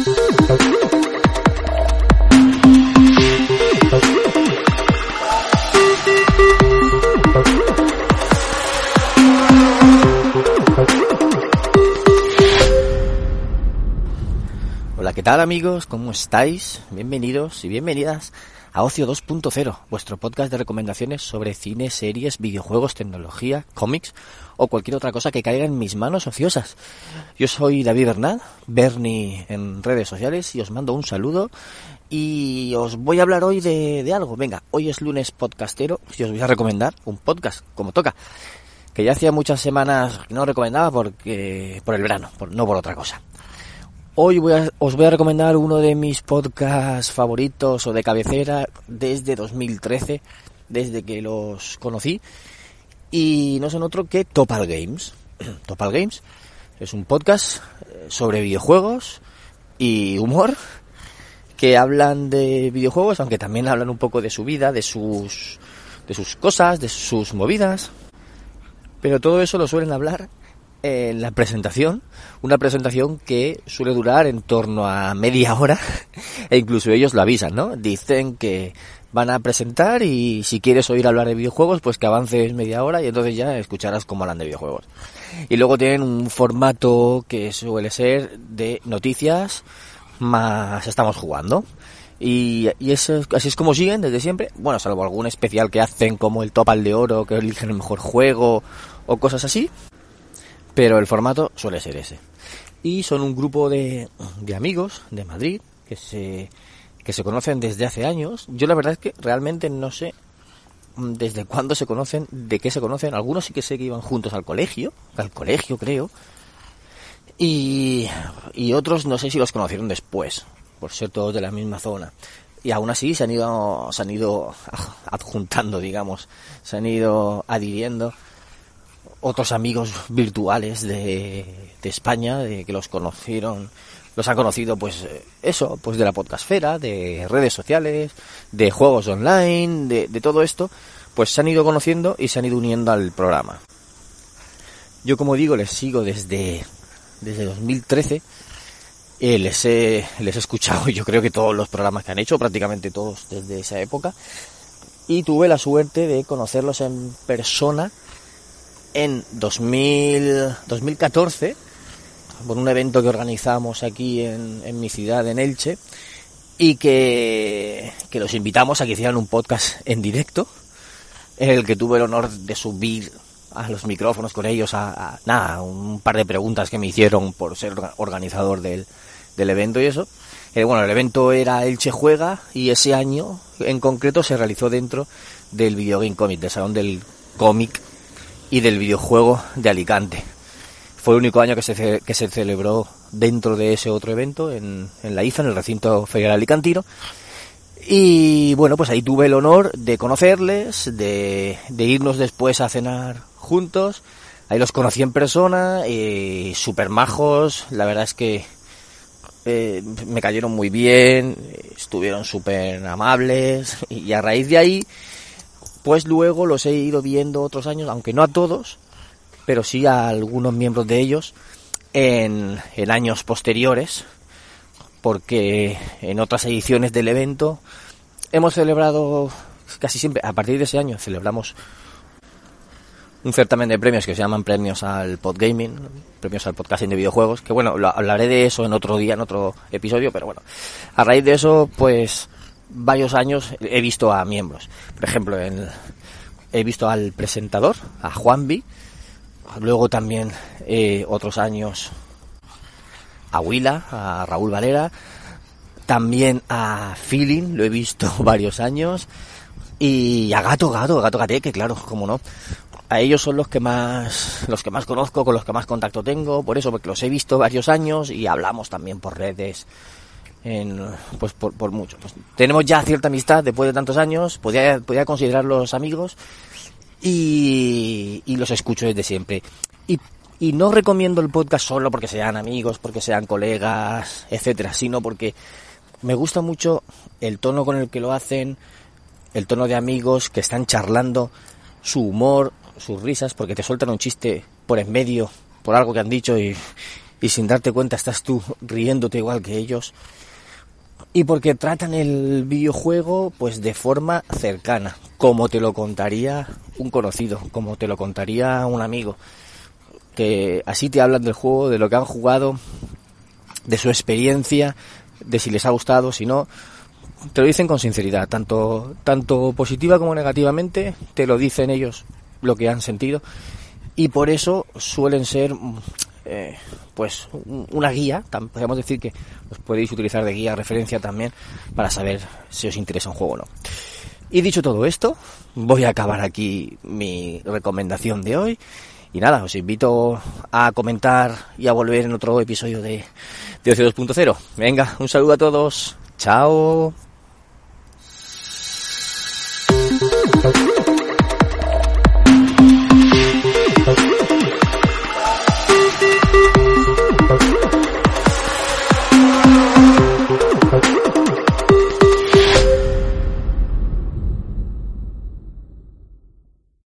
Hola, ¿qué tal amigos? ¿Cómo estáis? Bienvenidos y bienvenidas a Ocio 2.0, vuestro podcast de recomendaciones sobre cine, series, videojuegos, tecnología, cómics o cualquier otra cosa que caiga en mis manos ociosas. Yo soy David Bernal, Bernie en redes sociales y os mando un saludo y os voy a hablar hoy de, de algo. Venga, hoy es lunes podcastero y os voy a recomendar un podcast, como toca que ya hacía muchas semanas que no recomendaba porque por el verano, por, no por otra cosa. Hoy voy a, os voy a recomendar uno de mis podcasts favoritos o de cabecera desde 2013, desde que los conocí. Y no son otro que Topal Games. Topal Games es un podcast sobre videojuegos y humor que hablan de videojuegos, aunque también hablan un poco de su vida, de sus, de sus cosas, de sus movidas. Pero todo eso lo suelen hablar en la presentación, una presentación que suele durar en torno a media hora, e incluso ellos lo avisan, ¿no? Dicen que van a presentar y si quieres oír hablar de videojuegos, pues que avances media hora y entonces ya escucharás cómo hablan de videojuegos. Y luego tienen un formato que suele ser de noticias más estamos jugando. Y, y eso, así es como siguen desde siempre. Bueno, salvo algún especial que hacen como el Topal de Oro, que eligen el mejor juego o cosas así pero el formato suele ser ese. Y son un grupo de, de amigos de Madrid que se, que se conocen desde hace años. Yo la verdad es que realmente no sé desde cuándo se conocen, de qué se conocen. Algunos sí que sé que iban juntos al colegio, al colegio creo. Y, y otros no sé si los conocieron después, por ser todos de la misma zona. Y aún así se han ido, se han ido adjuntando, digamos, se han ido adhiriendo otros amigos virtuales de, de España, de que los conocieron, los han conocido, pues eso, pues de la podcastfera, de redes sociales, de juegos online, de, de todo esto, pues se han ido conociendo y se han ido uniendo al programa. Yo, como digo, les sigo desde, desde 2013. Eh, les, he, les he escuchado, yo creo que todos los programas que han hecho, prácticamente todos desde esa época. Y tuve la suerte de conocerlos en persona en 2000, 2014 por un evento que organizamos aquí en, en mi ciudad, en Elche, y que, que los invitamos a que hicieran un podcast en directo, en el que tuve el honor de subir a los micrófonos con ellos a, nada, un par de preguntas que me hicieron por ser organizador del, del evento y eso. Eh, bueno, el evento era Elche Juega y ese año en concreto se realizó dentro del Video Game Comic, del Salón del Cómic y del videojuego de Alicante. Fue el único año que se, que se celebró dentro de ese otro evento en, en la IFA, en el recinto ferial alicantino. Y bueno, pues ahí tuve el honor de conocerles, de, de irnos después a cenar juntos. Ahí los conocí en persona, y super majos, la verdad es que eh, me cayeron muy bien, estuvieron súper amables y a raíz de ahí pues luego los he ido viendo otros años, aunque no a todos, pero sí a algunos miembros de ellos en, años posteriores, porque en otras ediciones del evento hemos celebrado casi siempre, a partir de ese año celebramos un certamen de premios que se llaman premios al podgaming, premios al podcasting de videojuegos, que bueno, lo, hablaré de eso en otro día, en otro episodio, pero bueno, a raíz de eso, pues varios años he visto a miembros. Por ejemplo, en, he visto al presentador, a Juanvi, luego también eh, otros años a Willa, a Raúl Valera, también a Feeling, lo he visto varios años, y a Gato Gato, Gato Gateque, claro, como no. A ellos son los que más, los que más conozco, con los que más contacto tengo, por eso, porque los he visto varios años y hablamos también por redes en, pues por, mucho. Pues tenemos ya cierta amistad después de tantos años, podía, podía considerarlos amigos y, y los escucho desde siempre. Y, y no recomiendo el podcast solo porque sean amigos, porque sean colegas, etcétera, sino porque me gusta mucho el tono con el que lo hacen, el tono de amigos que están charlando, su humor, sus risas, porque te sueltan un chiste por en medio, por algo que han dicho y, y sin darte cuenta estás tú riéndote igual que ellos. Y porque tratan el videojuego pues de forma cercana, como te lo contaría un conocido, como te lo contaría un amigo, que así te hablan del juego, de lo que han jugado, de su experiencia, de si les ha gustado, si no, te lo dicen con sinceridad, tanto tanto positiva como negativamente, te lo dicen ellos lo que han sentido y por eso suelen ser eh, pues una guía, podríamos decir que os podéis utilizar de guía, referencia también para saber si os interesa un juego o no. Y dicho todo esto, voy a acabar aquí mi recomendación de hoy. Y nada, os invito a comentar y a volver en otro episodio de, de Ocio 2.0. Venga, un saludo a todos. Chao.